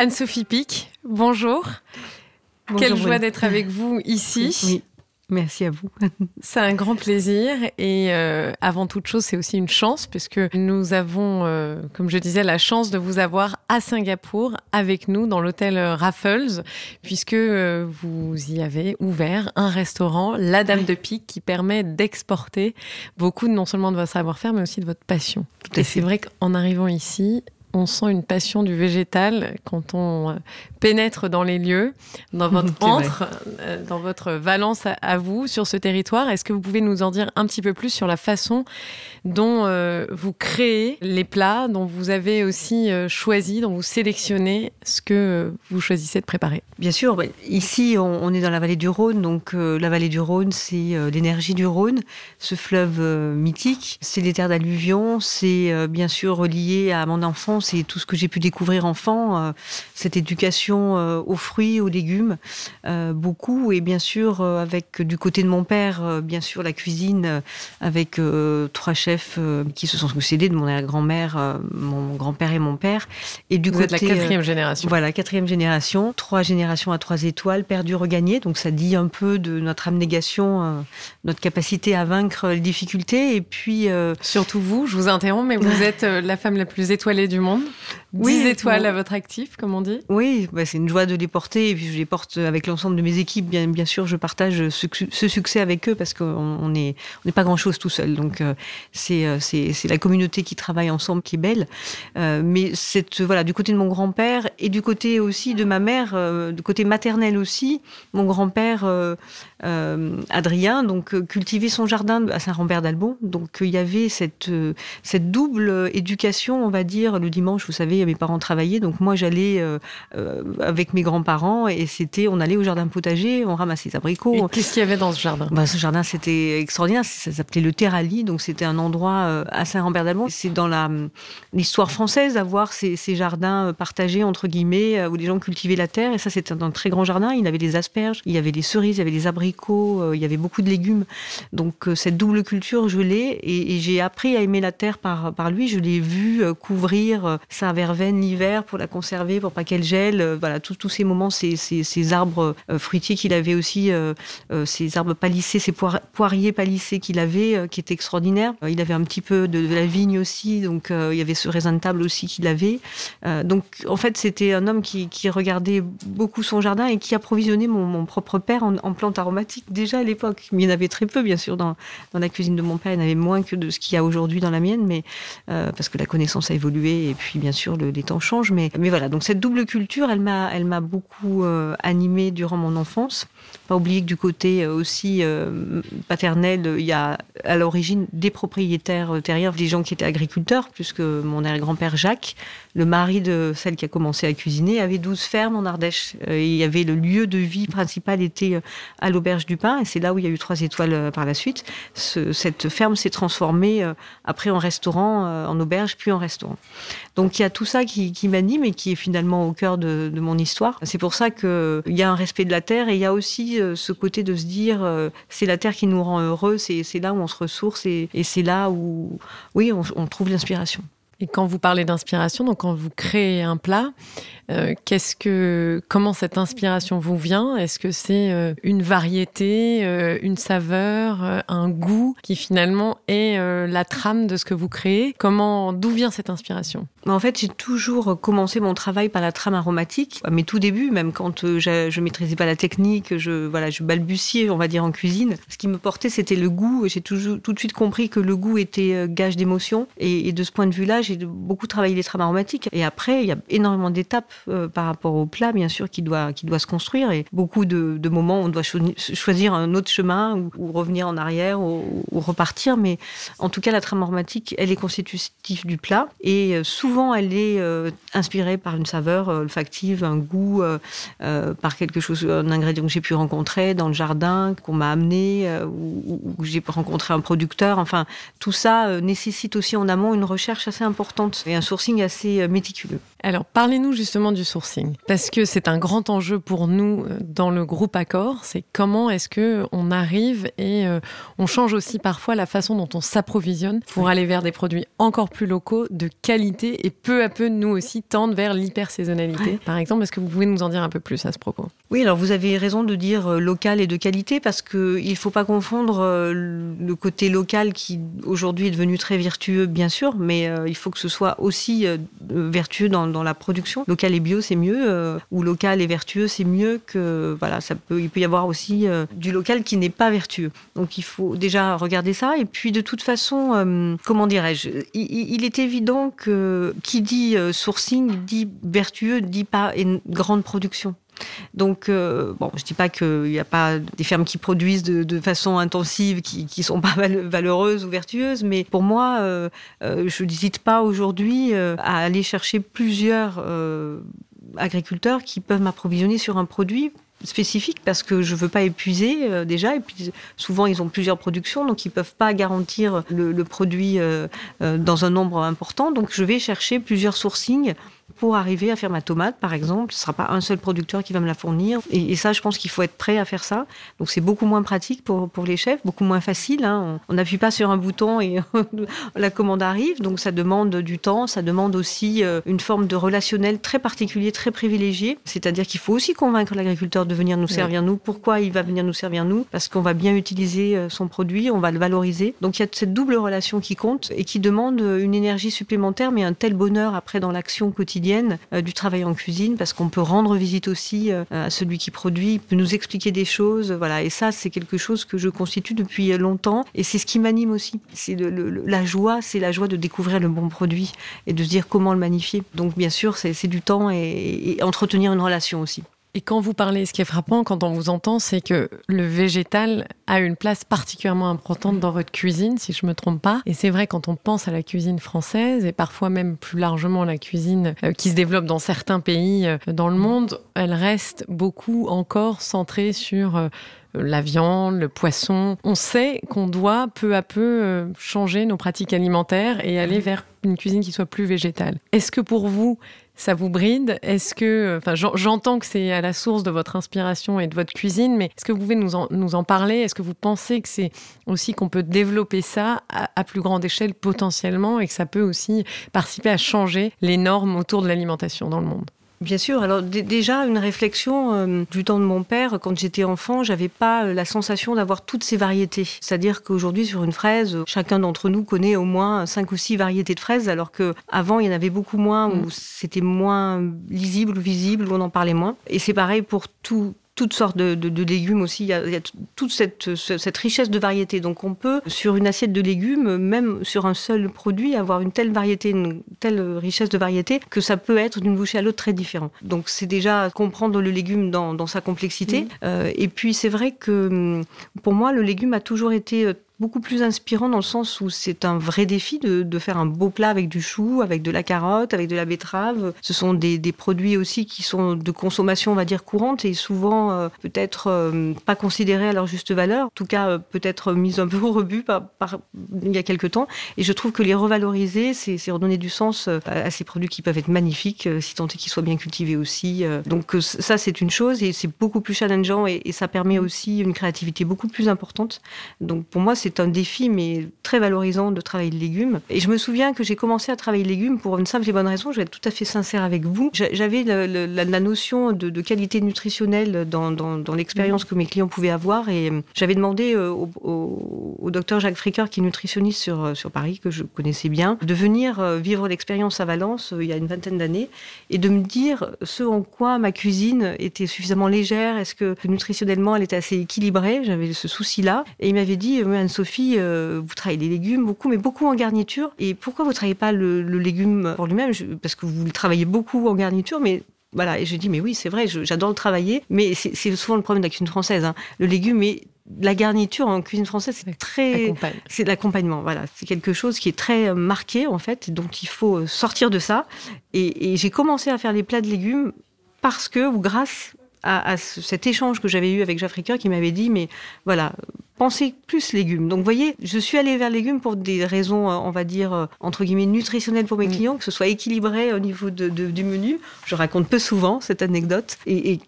Anne-Sophie Pic, bonjour. Quelle joie d'être avec vous ici. Oui. Merci à vous. C'est un grand plaisir et euh, avant toute chose, c'est aussi une chance puisque nous avons, euh, comme je disais, la chance de vous avoir à Singapour avec nous dans l'hôtel Raffles puisque euh, vous y avez ouvert un restaurant, La Dame de Pique, qui permet d'exporter beaucoup non seulement de votre savoir-faire mais aussi de votre passion. et c'est vrai qu'en arrivant ici, on sent une passion du végétal quand on euh, pénètre dans les lieux, dans votre entre, euh, dans votre valence à, vous sur ce territoire. Est-ce que vous pouvez nous en dire un petit peu plus sur la façon dont euh, vous créez les plats, dont vous avez aussi choisi, dont vous sélectionnez ce que vous choisissez de préparer? Bien sûr, ici on, est dans la vallée du Rhône, donc la vallée du Rhône c'est l'énergie du Rhône, ce fleuve mythique, c'est les terres d'alluvion, c'est bien sûr relié à mon enfance c'est tout ce que j'ai pu découvrir enfant, euh, cette éducation euh, aux fruits, aux légumes, euh, beaucoup. Et bien sûr, avec du côté de mon père, bien sûr, la cuisine, avec trois chefs qui se sont succédés, de mon grand-mère, mon grand-père et mon père. Et du Vous côté, êtes la quatrième génération. Voilà, quatrième génération. Trois générations à trois étoiles, perdu, regagné. Donc ça dit un peu de notre abnégation, notre capacité à vaincre les difficultés. Et puis... Surtout vous, je vous interromps, mais vous êtes la femme la plus étoilée du monde monde. 10 oui, étoiles à votre actif, comme on dit. Oui, bah, c'est une joie de les porter. Et puis je les porte avec l'ensemble de mes équipes. Bien, bien sûr, je partage ce, succès avec eux parce qu'on n'est on n'est pas grand-chose tout seul. Donc euh, euh, c'est c'est la communauté qui travaille ensemble qui est belle. Euh, mais cette, voilà, du côté de mon grand-père et du côté aussi de ma mère, du côté maternel aussi, mon grand-père Adrien, donc cultivait son jardin à Saint-Rambert d'Albon. Donc il y avait cette, cette double éducation, on va dire, le dimanche, vous savez, mes parents travaillaient, donc moi j'allais euh, euh, avec mes grands-parents et c'était, on allait au jardin potager, on ramassait les abricots. Qu'est-ce qu'il y avait dans ce jardin? Bah, Ce jardin c'était extraordinaire, ça s'appelait le Terrali, donc c'était un endroit euh, à Saint-Rambert-d'Albon. C'est dans la l'histoire française d'avoir ces, ces, jardins partagés entre guillemets où les gens cultivaient la terre et ça c'était un très grand jardin. Il y avait des asperges, il y avait des cerises, il y avait des abricots, il y avait beaucoup de légumes. Donc cette double culture je l'ai et, et j'ai appris à aimer la terre par par lui. Je l'ai vu couvrir sa verveine l'hiver pour la conserver, pour pas qu'elle gèle. Euh, voilà, tous ces moments, ces, ces, arbres euh, fruitiers qu'il avait aussi, euh, ces arbres palissés, ces poiriers palissés qu'il avait, qui étaient extraordinaires. il avait un petit peu de, la vigne aussi, donc il y avait ce raisin de table aussi qu'il avait. donc en fait, c'était un homme qui, regardait beaucoup son jardin et qui approvisionnait mon, mon propre père en, plantes aromatiques déjà à l'époque. Mais il y en avait très peu, bien sûr, dans, dans la cuisine de mon père. Il y en avait moins que de ce qu'il y a aujourd'hui dans la mienne, mais parce que la connaissance a évolué puis bien sûr les temps changent, mais, mais voilà. Donc cette double culture, elle m'a, elle m'a beaucoup euh, animée durant mon enfance. Pas oublier que du côté euh, aussi euh, paternel, il y a à l'origine des propriétaires terriens, des gens qui étaient agriculteurs, puisque mon grand-père Jacques, le mari de celle qui a commencé à cuisiner, avait 12 fermes en Ardèche. il y avait le lieu de vie principal était à l'auberge du Pain, et c'est là où il y a eu trois étoiles par la suite. cette ferme s'est transformée après en restaurant, en auberge, puis en restaurant. Donc il y a tout ça qui, m'anime et qui est finalement au cœur de, mon histoire. C'est pour ça qu'il y a un respect de la terre et il y a aussi euh, ce côté de se dire euh, c'est la terre qui nous rend heureux, c'est là où on se ressource et, c'est là où oui on trouve l'inspiration. Et quand vous parlez d'inspiration, donc quand vous créez un plat, euh, qu'est-ce que, comment cette inspiration vous vient? Est-ce que c'est une variété, une saveur, un goût qui finalement est la trame de ce que vous créez? Comment, d'où vient cette inspiration? En fait, j'ai toujours commencé mon travail par la trame aromatique. À mes tout débuts, même quand je, je maîtrisais pas la technique, je voilà, balbutiais, on va dire en cuisine. Ce qui me portait, c'était le goût. J'ai tout de suite compris que le goût était gage d'émotion. Et, de ce point de vue-là, j'ai beaucoup travaillé les trames aromatiques. Et après, il y a énormément d'étapes euh, par rapport au plat, bien sûr, qui doit, se construire. Et beaucoup de, moments on doit choisir un autre chemin ou, revenir en arrière ou, repartir. Mais en tout cas, la trame aromatique, elle est constitutive du plat. Et euh, souvent, elle est euh, inspirée par une saveur olfactive, un goût, par quelque chose, un ingrédient que j'ai pu rencontrer dans le jardin, qu'on m'a amené, ou, ou j'ai rencontré un producteur. Enfin, tout ça nécessite aussi en amont une recherche assez importante et un sourcing assez méticuleux. Alors, parlez-nous justement du sourcing, parce que c'est un grand enjeu pour nous euh, dans le groupe Accor. C'est comment est-ce que on arrive et euh, on change aussi parfois la façon dont on s'approvisionne pour aller vers des produits encore plus locaux, de qualité, et peu à peu nous aussi tendre vers l'hyper-saisonnalité. Par exemple, est-ce que vous pouvez nous en dire un peu plus à ce propos? Oui, alors vous avez raison de dire euh, local et de qualité, parce qu'il ne faut pas confondre le côté local qui aujourd'hui est devenu très vertueux, bien sûr, mais il faut que ce soit aussi vertueux dans dans la production. Local et bio, c'est mieux, euh, ou local et vertueux, c'est mieux que voilà, ça peut, il peut y avoir aussi euh, du local qui n'est pas vertueux. Donc il faut déjà regarder ça. Et puis de toute façon, euh, comment dirais-je, il, est évident que qui dit sourcing dit vertueux, dit pas une grande production. Donc, euh, bon, je dis pas qu'il n'y a pas des fermes qui produisent de, façon intensive, qui ne sont pas valeureuses ou vertueuses, mais pour moi, euh, euh, je n'hésite pas aujourd'hui à aller chercher plusieurs agriculteurs qui peuvent m'approvisionner sur un produit spécifique parce que je veux pas épuiser déjà. Et puis souvent ils ont plusieurs productions donc ils peuvent pas garantir le produit dans un nombre important. Donc je vais chercher plusieurs sourcings pour arriver à faire ma tomate, par exemple. Ce ne sera pas un seul producteur qui va me la fournir. Et, ça, je pense qu'il faut être prêt à faire ça. Donc c'est beaucoup moins pratique pour, pour les chefs, beaucoup moins facile. Hein. On n'appuie pas sur un bouton et la commande arrive. Donc ça demande du temps, ça demande aussi euh, une forme de relationnel très particulier, très privilégié. C'est-à-dire qu'il faut aussi convaincre l'agriculteur de venir nous servir nous. Pourquoi il va venir nous servir nous? Parce qu'on va bien utiliser euh, son produit, on va le valoriser. Donc il y a cette double relation qui compte et qui demande une énergie supplémentaire, mais un tel bonheur après dans l'action quotidienne euh, du travail en cuisine parce qu'on peut rendre visite aussi euh, à celui qui produit, peut nous expliquer des choses. Voilà. Et ça, c'est quelque chose que je constitue depuis longtemps et c'est ce qui m'anime aussi. C'est la joie, c'est la joie de découvrir le bon produit et de se dire comment le magnifier. Donc, bien sûr, c'est du temps et entretenir une relation aussi. Et quand vous parlez, ce qui est frappant quand on vous entend, c'est que le végétal a une place particulièrement importante dans votre cuisine, si je me trompe pas. Et c'est vrai quand on pense à la cuisine française et parfois même plus largement la cuisine euh, qui se développe dans certains pays euh, dans le monde, elle reste beaucoup encore centrée sur euh, la viande, le poisson. On sait qu'on doit peu à peu changer nos pratiques alimentaires et aller vers une cuisine qui soit plus végétale. Est-ce que pour vous, ça vous bride? Est-ce que, enfin, j'entends que c'est à la source de votre inspiration et de votre cuisine, mais est-ce que vous pouvez nous en, parler? Est-ce que vous pensez que c'est aussi qu'on peut développer ça à, plus grande échelle potentiellement et que ça peut aussi participer à changer les normes autour de l'alimentation dans le monde? Bien sûr. Alors déjà une réflexion euh, du temps de mon père. Quand j'étais enfant, j'avais pas euh, la sensation d'avoir toutes ces variétés. C'est-à-dire qu'aujourd'hui sur une fraise, chacun d'entre nous connaît au moins cinq ou six variétés de fraises, alors que avant il y en avait beaucoup moins, où mm. c'était moins lisible ou visible, où on en parlait moins. Et c'est pareil pour tout toutes sortes de, légumes aussi. Il y, a, toute cette, cette, richesse de variétés. Donc on peut, sur une assiette de légumes, même sur un seul produit, avoir une telle variété, une telle richesse de variétés que ça peut être d'une bouchée à l'autre très différent. Donc c'est déjà comprendre le légume dans, sa complexité. Mmh. Euh, et puis c'est vrai que pour moi, le légume a toujours été euh, beaucoup plus inspirant dans le sens où c'est un vrai défi de, faire un beau plat avec du chou, avec de la carotte, avec de la betterave. Ce sont des, produits aussi qui sont de consommation, on va dire, courante et souvent euh, peut-être euh, pas considérés à leur juste valeur, en tout cas euh, peut-être mis un peu au rebut par, par, il y a quelques temps. Et je trouve que les revaloriser, c'est redonner du sens à ces produits qui peuvent être magnifiques, si tant est qu'ils soient bien cultivés aussi. Donc ça, c'est une chose et c'est beaucoup plus challengeant et, et ça permet aussi une créativité beaucoup plus importante. Donc pour moi, c'est c'est un défi, mais très valorisant de travailler le légume. Et je me souviens que j'ai commencé à travailler le légume pour une simple et bonne raison. Je vais être tout à fait sincère avec vous. J'avais la, notion de, qualité nutritionnelle dans, l'expérience que mes clients pouvaient avoir. Et euh, j'avais demandé euh, au, docteur Jacques Fricker, qui est nutritionniste sur, euh, sur Paris, que je connaissais bien, de venir vivre l'expérience à Valence il y a une vingtaine d'années et de me dire ce en quoi ma cuisine était suffisamment légère. Est-ce que nutritionnellement elle était assez équilibrée? J'avais ce souci-là. Et il m'avait dit, Sophie, euh, vous travaillez les légumes beaucoup, mais beaucoup en garniture. Et pourquoi vous ne travaillez pas le, légume pour lui-même? Parce que vous le travaillez beaucoup en garniture, mais voilà. Et je dis, mais oui, c'est vrai, j'adore le travailler, mais c'est souvent le problème de la cuisine française. Hein. Le légume mais la garniture en cuisine française, c'est très, c'est l'accompagnement. Voilà, c'est quelque chose qui est très marqué en fait, donc il faut euh, sortir de ça. Et, j'ai commencé à faire les plats de légumes parce que, ou grâce à, cet échange que j'avais eu avec Jacques qui m'avait dit, mais voilà, penser plus légumes. Donc, vous voyez, je suis allée vers légumes pour des raisons, on va dire, entre guillemets, nutritionnelles pour mes clients, que ce soit équilibré au niveau de, du menu. Je raconte peu souvent cette anecdote. Et, et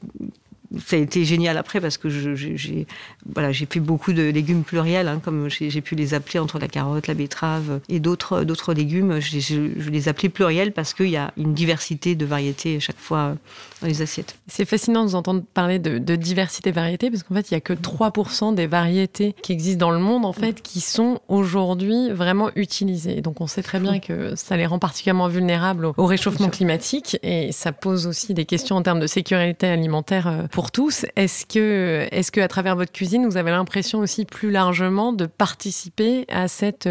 ça a été génial après parce que j'ai voilà, fait beaucoup de légumes pluriels, hein, comme j'ai pu les appeler entre la carotte, la betterave et d'autres légumes. Je, je, les appelais pluriels parce qu'il y a une diversité de variétés chaque fois dans les assiettes. C'est fascinant de vous entendre parler de, de diversité variété parce qu'en fait, il n'y a que 3% des variétés qui existent dans le monde en fait qui sont aujourd'hui vraiment utilisées. Donc on sait très bien que ça les rend particulièrement vulnérables au, réchauffement climatique et ça pose aussi des questions en termes de sécurité alimentaire euh, pour tous. Est-ce que, est-ce que à travers votre cuisine, vous avez l'impression aussi plus largement de participer à cette,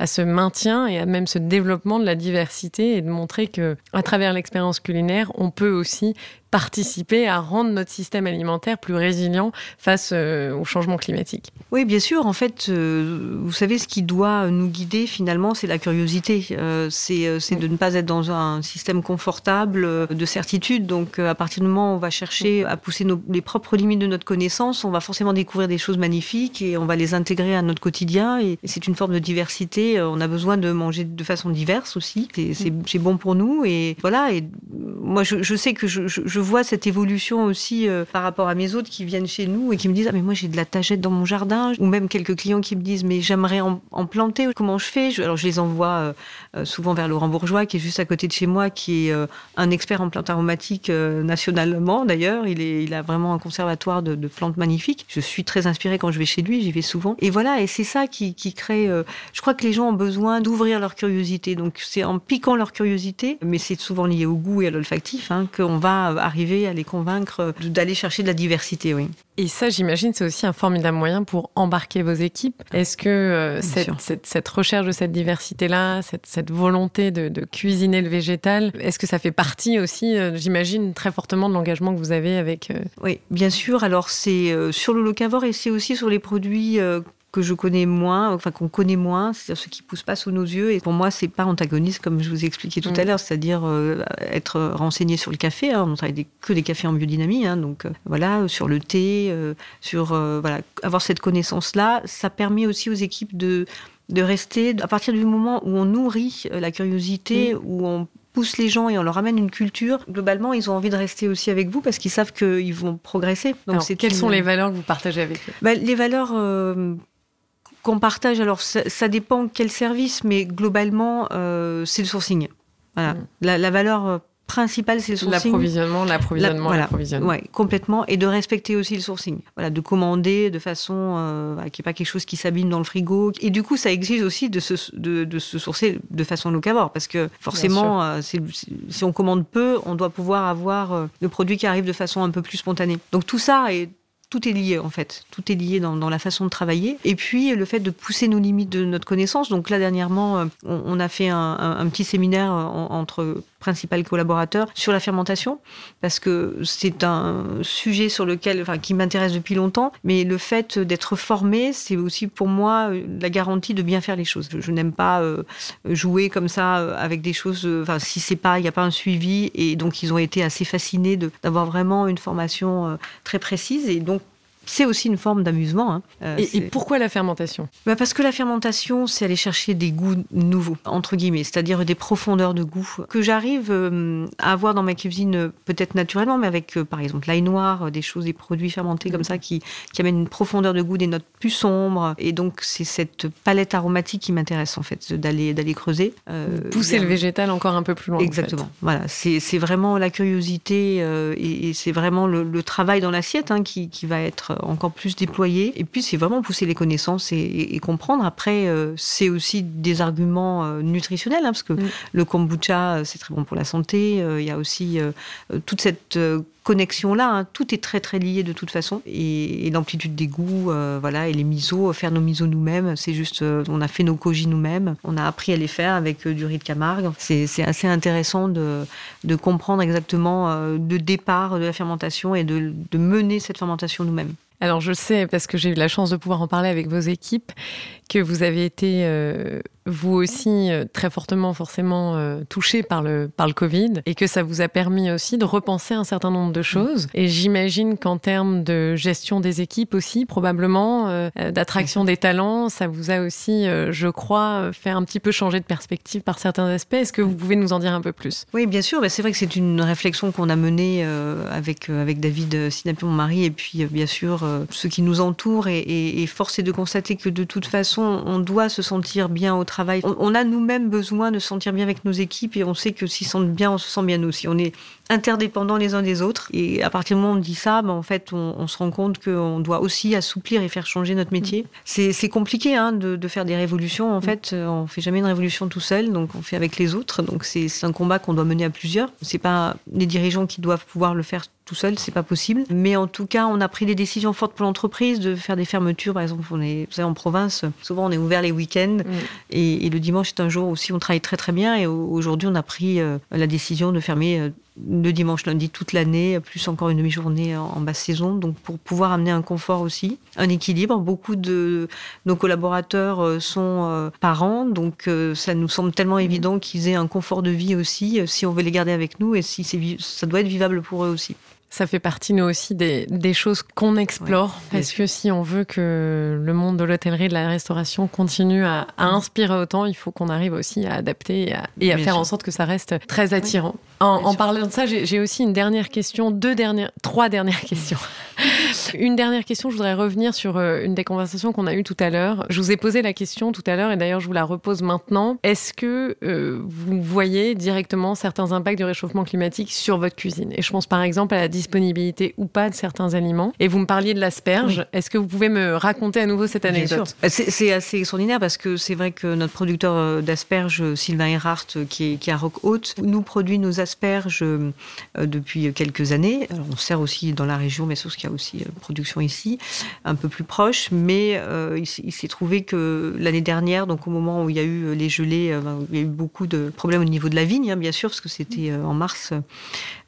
à ce maintien et à même ce développement de la diversité et de montrer que, à travers l'expérience culinaire, on peut aussi participer à rendre notre système alimentaire plus résilient face euh, au changement climatique? Oui, bien sûr. En fait, euh, vous savez, ce qui doit nous guider finalement, c'est la curiosité. Euh, c'est de ne pas être dans un système confortable de certitude. Donc, à partir du moment où on va chercher à pousser nos, les propres limites de notre connaissance, on va forcément découvrir des choses magnifiques et on va les intégrer à notre quotidien. Et, c'est une forme de diversité. On a besoin de manger de façon diverse aussi. C'est bon pour nous. Et voilà. Et moi, je, je sais que je, je vois cette évolution aussi euh, par rapport à mes autres qui viennent chez nous et qui me disent ah mais moi j'ai de la tagette dans mon jardin ou même quelques clients qui me disent mais j'aimerais en, planter comment je fais? Alors je les envoie euh, euh, souvent vers Laurent Bourgeois qui est juste à côté de chez moi qui est un expert en plantes aromatiques nationalement d'ailleurs il est il a vraiment un conservatoire de, plantes magnifiques je suis très inspirée quand je vais chez lui j'y vais souvent et voilà et c'est ça qui, qui crée je crois que les gens ont besoin d'ouvrir leur curiosité donc c'est en piquant leur curiosité mais c'est souvent lié au goût et à l'olfactif hein, qu'on va arriver à les convaincre d'aller chercher de la diversité, oui. Et ça, j'imagine, c'est aussi un formidable moyen pour embarquer vos équipes. Est-ce que euh, cette, cette, recherche de cette diversité-là, cette, cette, volonté de, de, cuisiner le végétal, est-ce que ça fait partie aussi, euh, j'imagine, très fortement de l'engagement que vous avez avec... Euh, oui, bien sûr. Alors, c'est sur le locavore et c'est aussi sur les produits que je connais moins, enfin qu'on connaît moins, c'est-à-dire ceux qui poussent pas sous nos yeux. Et pour moi, c'est pas antagoniste comme je vous ai expliqué tout à mm. l'heure, c'est-à-dire euh, être renseigné sur le café. Hein. on travaille que des cafés en biodynamie, hein, donc euh, voilà, sur le thé, euh, sur voilà, avoir cette connaissance-là, ça permet aussi aux équipes de de rester à partir du moment où on nourrit la curiosité, mm. où on pousse les gens et on leur amène une culture, globalement, ils ont envie de rester aussi avec vous parce qu'ils savent qu'ils vont progresser. Donc, quelles sont les valeurs que vous partagez avec eux? Bah, Les valeurs qu'on partage, alors ça, dépend quel service, mais globalement, euh, c'est le sourcing. Voilà. Mm. La, valeur euh, principale, c'est le sourcing. L'approvisionnement, l'approvisionnement, voilà. l'approvisionnement. Ouais, complètement. Et de respecter aussi le sourcing. Voilà, de commander de façon euh, qui n'est pas quelque chose qui s'abîme dans le frigo. Et du coup, ça exige aussi de se, de, de se sourcer de façon locavore. Parce que forcément, euh, si on commande peu, on doit pouvoir avoir le produit qui arrive de façon un peu plus spontanée. Donc tout ça est tout est lié en fait. Tout est lié dans, la façon de travailler. Et puis le fait de pousser nos limites de notre connaissance. Donc là dernièrement, euh, on, a fait un, petit séminaire euh, entre principaux collaborateurs sur la fermentation parce que c'est un sujet sur lequel, enfin, qui m'intéresse depuis longtemps. Mais le fait d'être formé, c'est aussi pour moi euh, la garantie de bien faire les choses. Je, n'aime pas jouer comme ça avec des choses. Enfin, si c'est pas, il n'y a pas un suivi. Et donc ils ont été assez fascinés d'avoir vraiment une formation très précise. Et donc c'est aussi une forme d'amusement. Hein. Euh, et, pourquoi la fermentation? Bah Parce que la fermentation, c'est aller chercher des goûts nouveaux, entre guillemets, c'est-à-dire des profondeurs de goût que j'arrive euh, à avoir dans ma cuisine, euh, peut-être naturellement, mais avec, par exemple, l'ail noir, des choses, des produits fermentés comme ça qui, qui amènent une profondeur de goût, des notes plus sombres. Et donc, c'est cette palette aromatique qui m'intéresse, en fait, d'aller d'aller creuser. Pousser le végétal encore un peu plus loin. Exactement. Voilà, c'est vraiment la curiosité et, c'est vraiment le, travail dans l'assiette hein, qui, qui va être encore plus déployé. Et puis, c'est vraiment pousser les connaissances et, comprendre. Après, euh, c'est aussi des arguments euh, nutritionnels, hein, parce que mm. le kombucha, euh, c'est très bon pour la santé. Il y a aussi toute cette connexion-là. Hein. Tout est très très lié de toute façon. Et, l'amplitude des goûts, voilà, et les misos, faire nos misos nous-mêmes, c'est juste, on a fait nos koji nous-mêmes. On a appris à les faire avec du riz de Camargue. C'est assez intéressant de, de comprendre exactement le départ de la fermentation et de, de mener cette fermentation nous-mêmes. Alors je sais, parce que j'ai eu la chance de pouvoir en parler avec vos équipes, que vous avez été euh, vous aussi euh, très fortement forcément euh, touché par le, par le Covid et que ça vous a permis aussi de repenser un certain nombre de choses. Et j'imagine qu'en termes de gestion des équipes aussi, probablement, d'attraction des talents, ça vous a aussi, je crois, fait un petit peu changer de perspective par certains aspects. Est-ce que vous pouvez nous en dire un peu plus? Oui, bien sûr. C'est vrai que c'est une réflexion qu'on a menée avec, avec David Sinapi, mon mari, et puis bien sûr ceux qui nous entourent. Et force est de constater que de toute façon, on doit se sentir bien au travail. On, a nous-mêmes besoin de se sentir bien avec nos équipes et on sait que s'ils sentent bien, on se sent bien nous est interdépendants les uns des autres. Et à partir du moment où on dit ça, ben, en fait, on, se rend compte qu'on doit aussi assouplir et faire changer notre métier. C'est compliqué hein, de, faire des révolutions. En fait, on fait jamais une révolution tout seul, donc on fait avec les autres. Donc c'est un combat qu'on doit mener à plusieurs. C'est pas les dirigeants qui doivent pouvoir le faire tout seul, c'est pas possible. Mais en tout cas, on a pris des décisions fortes pour l'entreprise de faire des fermetures. Par exemple, on est, vous savez, en province, souvent on est ouvert les week-ends mm. et, le dimanche c'est un jour aussi on travaille très très bien. Et aujourd'hui, on a pris euh, la décision de fermer euh, le dimanche, lundi toute l'année, plus encore une demi-journée en, basse saison, donc pour pouvoir amener un confort aussi, un équilibre. Beaucoup de nos collaborateurs euh, sont parents, donc ça nous semble tellement évident qu'ils aient un confort de vie aussi, si on veut les garder avec nous et si ça doit être vivable pour eux aussi. Ça fait partie, nous aussi, des, choses qu'on explore. parce que si on veut que le monde de l'hôtellerie et de la restauration continue à, inspirer autant, il faut qu'on arrive aussi à adapter et à, faire en sorte que ça reste très attirant. En, parlant de ça, j'ai aussi une dernière question, deux dernières, trois dernières questions. une dernière question, je voudrais revenir sur euh, une des conversations qu'on a eues tout à l'heure. Je vous ai posé la question tout à l'heure et d'ailleurs je vous la repose maintenant. Est-ce que euh, vous voyez directement certains impacts du réchauffement climatique sur votre cuisine? Et je pense par exemple à la disponibilité ou pas de certains aliments. Et vous me parliez de l'asperge. Est-ce que vous pouvez me raconter à nouveau cette anecdote? C'est assez extraordinaire parce que c'est vrai que notre producteur euh, d'asperges, Sylvain Erhardt, qui est, qui est à Rock-Haute, nous produit nos asperges depuis quelques années. Alors, on sert aussi dans la région, mais sauf qu'il y a aussi production ici, un peu plus proche. Mais euh, il, s'est trouvé que l'année dernière, donc au moment où il y a eu les gelées, il y a eu beaucoup de problèmes au niveau de la vigne, hein, bien sûr, parce que c'était en mars.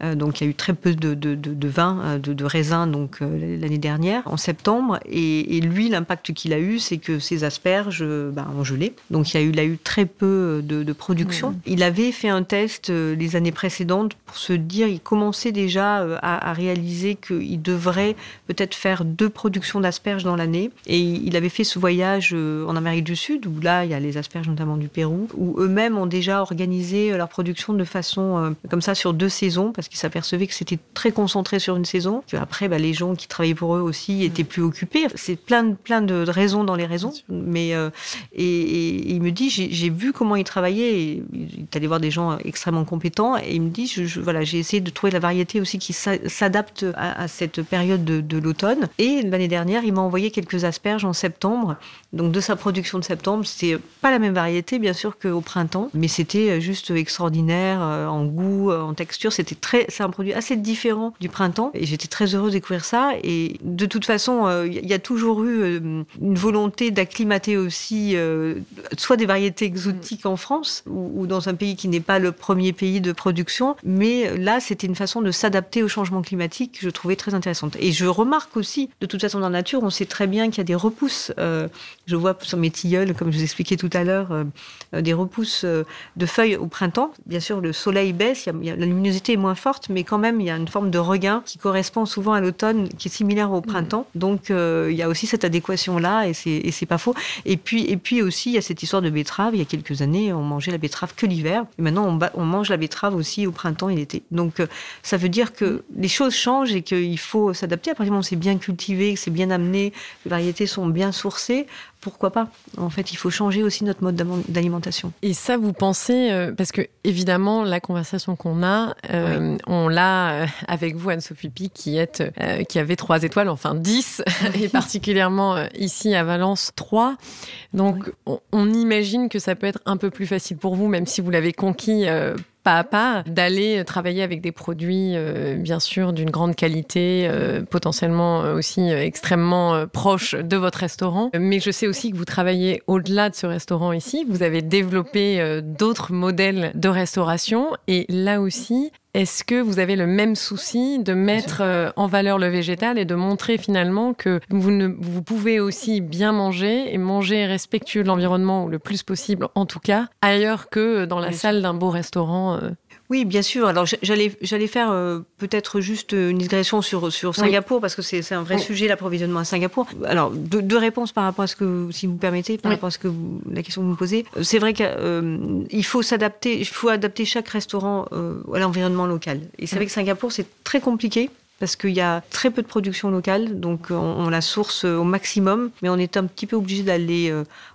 donc il y a eu très peu de, de de, vin, euh, de, raisin, donc euh, l'année dernière, en septembre. Et, lui, l'impact qu'il a eu, c'est que ses asperges euh, bah, ont gelé. Donc il a eu, il a eu très peu de, production. Mmh. Il avait fait un test les années précédentes pour se dire, il commençait déjà à, réaliser qu'il devrait peut-être faire deux productions d'asperges dans l'année. Et il avait fait ce voyage en Amérique du Sud, où là, il y a les asperges notamment du Pérou, où eux-mêmes ont déjà organisé leur production de façon comme ça sur deux saisons, parce qu'ils s'apercevaient que c'était très concentré sur une saison. Après, bah, les gens qui travaillaient pour eux aussi étaient plus occupés. C'est plein de, plein de raisons dans les raisons. Mais, euh, et, il me dit, j'ai vu comment il travaillait. Et il est allé voir des gens extrêmement compétents. Et il me dit, je, voilà, j'ai essayé de trouver la variété aussi qui s'adapte à, cette période de, de l'automne. Et l'année dernière, il m'a envoyé quelques asperges en septembre. Donc de sa production de septembre, c'était pas la même variété, bien sûr, qu'au printemps. Mais c'était juste extraordinaire euh, en goût, en texture. C'était très, c'est un produit assez différent du printemps. Et j'étais très heureuse découvrir ça. Et de toute façon, il euh, y a toujours eu euh, une volonté d'acclimater aussi euh, soit des variétés exotiques en France ou, dans un pays qui n'est pas le premier pays de production. Mais là, c'était une façon de s'adapter au changement climatique que je trouvais très intéressante. Et je remarque aussi, de toute façon, dans la nature, on sait très bien qu'il y a des repousses. je vois sur mes tilleuls, comme je vous expliquais tout à l'heure, des repousses de feuilles au printemps. Bien sûr, le soleil baisse, la luminosité est moins forte, mais quand même, il y a une forme de regain qui correspond souvent à l'automne, qui est similaire au printemps. Donc euh, il y a aussi cette adéquation-là, et c'est pas faux. Et puis, et puis aussi, il y a cette histoire de betterave. Il y a quelques années, on mangeait la betterave que l'hiver. Et maintenant, on, on, mange la betterave aussi au printemps et l'été. Donc euh, ça veut dire que les choses changent et qu'il faut s'adapter. À partir du moment où c'est bien cultivé, que c'est bien amené, les variétés sont bien sourcées, pourquoi pas? En fait, il faut changer aussi notre mode d'alimentation. Et ça, vous pensez, euh, parce que évidemment, la conversation qu'on a, euh, on l'a euh, avec vous, Anne-Sophie Pic, qui, qui avait trois étoiles, enfin dix, et particulièrement ici à Valence, trois. Donc, on, on, imagine que ça peut être un peu plus facile pour vous, même si vous l'avez conquis pas à pas, d'aller travailler avec des produits, euh, bien sûr, d'une grande qualité, euh, potentiellement aussi extrêmement proches de votre restaurant. Mais je sais aussi que vous travaillez au-delà de ce restaurant ici. Vous avez développé euh, d'autres modèles de restauration. Et là aussi, est-ce que vous avez le même souci de mettre euh, en valeur le végétal et de montrer finalement que vous, ne, vous pouvez aussi bien manger et manger respectueux de l'environnement le plus possible, en tout cas, ailleurs que dans la salle d'un beau restaurant euh, oui, bien sûr. Alors j'allais j'allais faire euh, peut-être juste une digression sur sur Singapour parce que c'est un vrai sujet l'approvisionnement à Singapour. Alors deux, réponses par rapport à ce que si vous permettez par rapport à ce que la question que vous me posez. C'est vrai qu'il euh, faut s'adapter, il faut adapter chaque restaurant euh, à l'environnement local. Et c'est vrai que Singapour c'est très compliqué parce qu'il y a très peu de production locale, donc on, la source au maximum, mais on est un petit peu obligé d'aller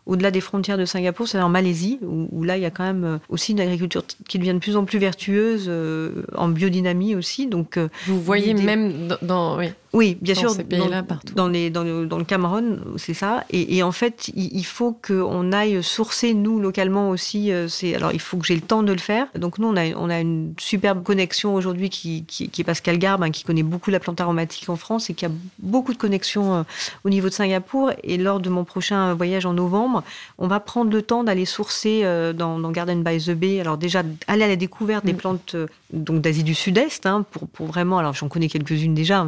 au-delà des frontières de Singapour, c'est en Malaisie, où, là, il y a quand même euh, aussi une agriculture qui devient de plus en plus vertueuse, euh, en biodynamie aussi. Donc, euh, Vous voyez même dans... oui. Oui, bien dans sûr. Ces pays-là, partout. Dans, les, dans, le, dans, le, Cameroun, c'est ça. Et, en fait, il, faut qu'on aille sourcer, nous, localement aussi. C'est, alors, il faut que j'ai le temps de le faire. Donc, nous, on a, on a une superbe connexion aujourd'hui qui, qui, qui, est Pascal Garbe, hein, qui connaît beaucoup la plante aromatique en France et qui a beaucoup de connexions au niveau de Singapour. Et lors de mon prochain voyage en novembre, on va prendre le temps d'aller sourcer euh, dans, Garden by the Bay. Alors déjà, aller à la découverte des mm. plantes euh, donc d'Asie du Sud-Est, hein, pour, vraiment, alors j'en connais quelques-unes déjà,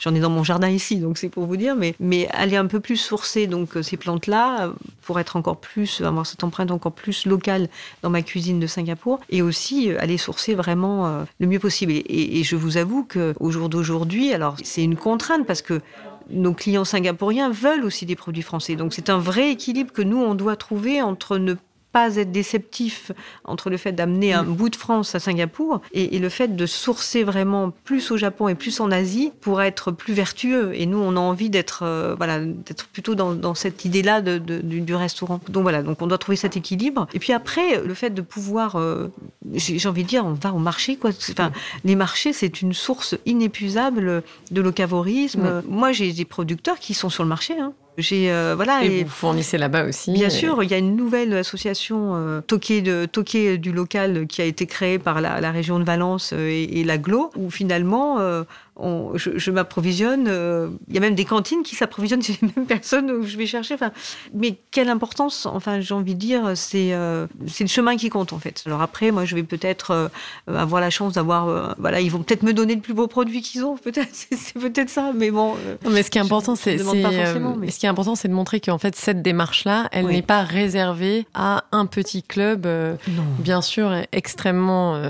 j'en ai dans mon jardin ici, donc c'est pour vous dire, mais, mais aller un peu plus sourcer donc euh, ces plantes-là pour être encore plus, avoir cette empreinte encore plus locale dans ma cuisine de Singapour, et aussi aller sourcer vraiment le mieux possible. Et, et je vous avoue qu'au jour d'aujourd'hui, alors c'est une contrainte parce que nos clients singapouriens veulent aussi des produits français. Donc c'est un vrai équilibre que nous, on doit trouver entre ne pas être déceptif entre le fait d'amener un mm. bout de France à Singapour et, le fait de sourcer vraiment plus au Japon et plus en Asie pour être plus vertueux. Et nous, on a envie d'être euh, voilà, d'être plutôt dans, cette idée-là de, du, restaurant. Donc voilà, donc on doit trouver cet équilibre. Et puis après, le fait de pouvoir, euh, j'ai envie de dire, on va au marché. Quoi. Enfin, les marchés, c'est une source inépuisable de locavorisme. Mm. Moi, j'ai des producteurs qui sont sur le marché. Hein. J'ai euh, voilà et, vous fournissez là-bas aussi. Bien sûr, il y a une nouvelle association euh, de toquée du local qui a été créée par la, région de Valence euh, et, et l'aglo où finalement je, m'approvisionne. Euh, il y a même des cantines qui s'approvisionnent chez les mêmes personnes où je vais chercher. Enfin, mais quelle importance Enfin, j'ai envie de dire, c'est euh, c'est le chemin qui compte en fait. Alors après, moi, je vais peut-être euh, avoir la chance d'avoir. voilà, ils vont peut-être me donner le plus beau produit qu'ils ont. Peut-être, c'est peut-être ça. Mais bon. mais ce qui est important, c'est ce qui est important, c'est de montrer qu'en fait cette démarche-là, elle n'est pas réservée à un petit club, bien sûr, extrêmement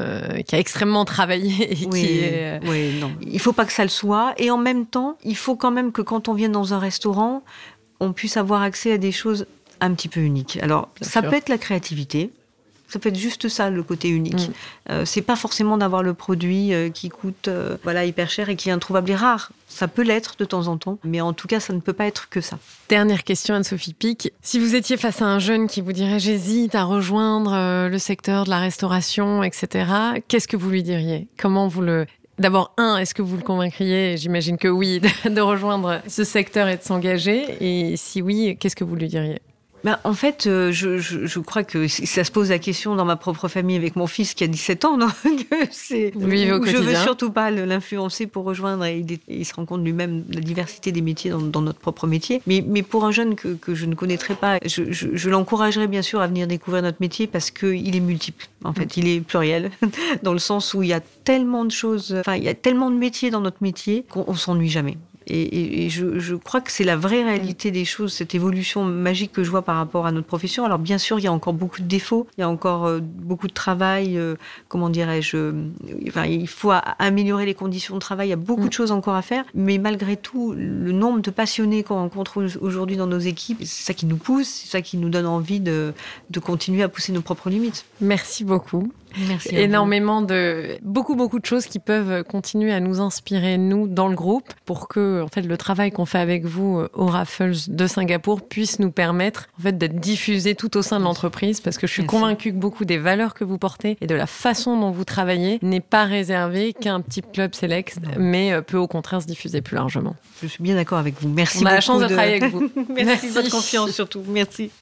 qui a extrêmement travaillé et oui, qui est. Oui, non. Il faut pas que ça le soit. Et en même temps, il faut quand même que quand on vient dans un restaurant, on puisse avoir accès à des choses un petit peu uniques. Alors, ça peut être la créativité. Ça peut être juste ça, le côté unique. Mm. Euh, c'est pas forcément d'avoir le produit euh, qui coûte euh, voilà hyper cher et qui est introuvable et rare. Ça peut l'être de temps en temps, mais en tout cas, ça ne peut pas être que ça. Dernière question, Anne-Sophie Pic. Si vous étiez face à un jeune qui vous dirait j'hésite à rejoindre le secteur de la restauration, etc., qu'est-ce que vous lui diriez? Comment vous le D'abord, un, est-ce que vous le convaincriez? J'imagine que oui, de rejoindre ce secteur et de s'engager. Et si oui, qu'est-ce que vous lui diriez? Ben, en fait, euh, je, je, je, crois que ça se pose la question dans ma propre famille avec mon fils qui a 17 ans. Donc c'est, je veux surtout pas l'influencer pour rejoindre et il, se rend compte lui-même de la diversité des métiers dans, dans, notre propre métier. Mais, mais pour un jeune que, que je ne connaîtrais pas, je, je l'encouragerais bien sûr à venir découvrir notre métier parce qu'il est multiple. En fait, il est pluriel dans le sens où il y a tellement de choses, enfin, il y a tellement de métiers dans notre métier qu'on s'ennuie jamais. Et, je, crois que c'est la vraie réalité des choses, cette évolution magique que je vois par rapport à notre profession. Alors bien sûr, il y a encore beaucoup de défauts, il y a encore euh, beaucoup de travail, euh, comment dirais-je, euh, enfin, il faut améliorer les conditions de travail, il y a beaucoup de mm. choses encore à faire, mais malgré tout, le nombre de passionnés qu'on rencontre aujourd'hui dans nos équipes, c'est ça qui nous pousse, c'est ça qui nous donne envie de, de continuer à pousser nos propres limites. Merci beaucoup. Merci énormément de beaucoup beaucoup de choses qui peuvent continuer à nous inspirer nous dans le groupe pour que en fait le travail qu'on fait avec vous euh, au Raffles de Singapour puisse nous permettre en fait d'être diffusé tout au sein de l'entreprise parce que je suis convaincue que beaucoup des valeurs que vous portez et de la façon dont vous travaillez n'est pas réservé qu'à un petit club select mais euh, peut au contraire se diffuser plus largement. Je suis bien d'accord avec vous. Merci On a la chance de travailler avec vous. Merci, Merci de votre confiance surtout. Merci.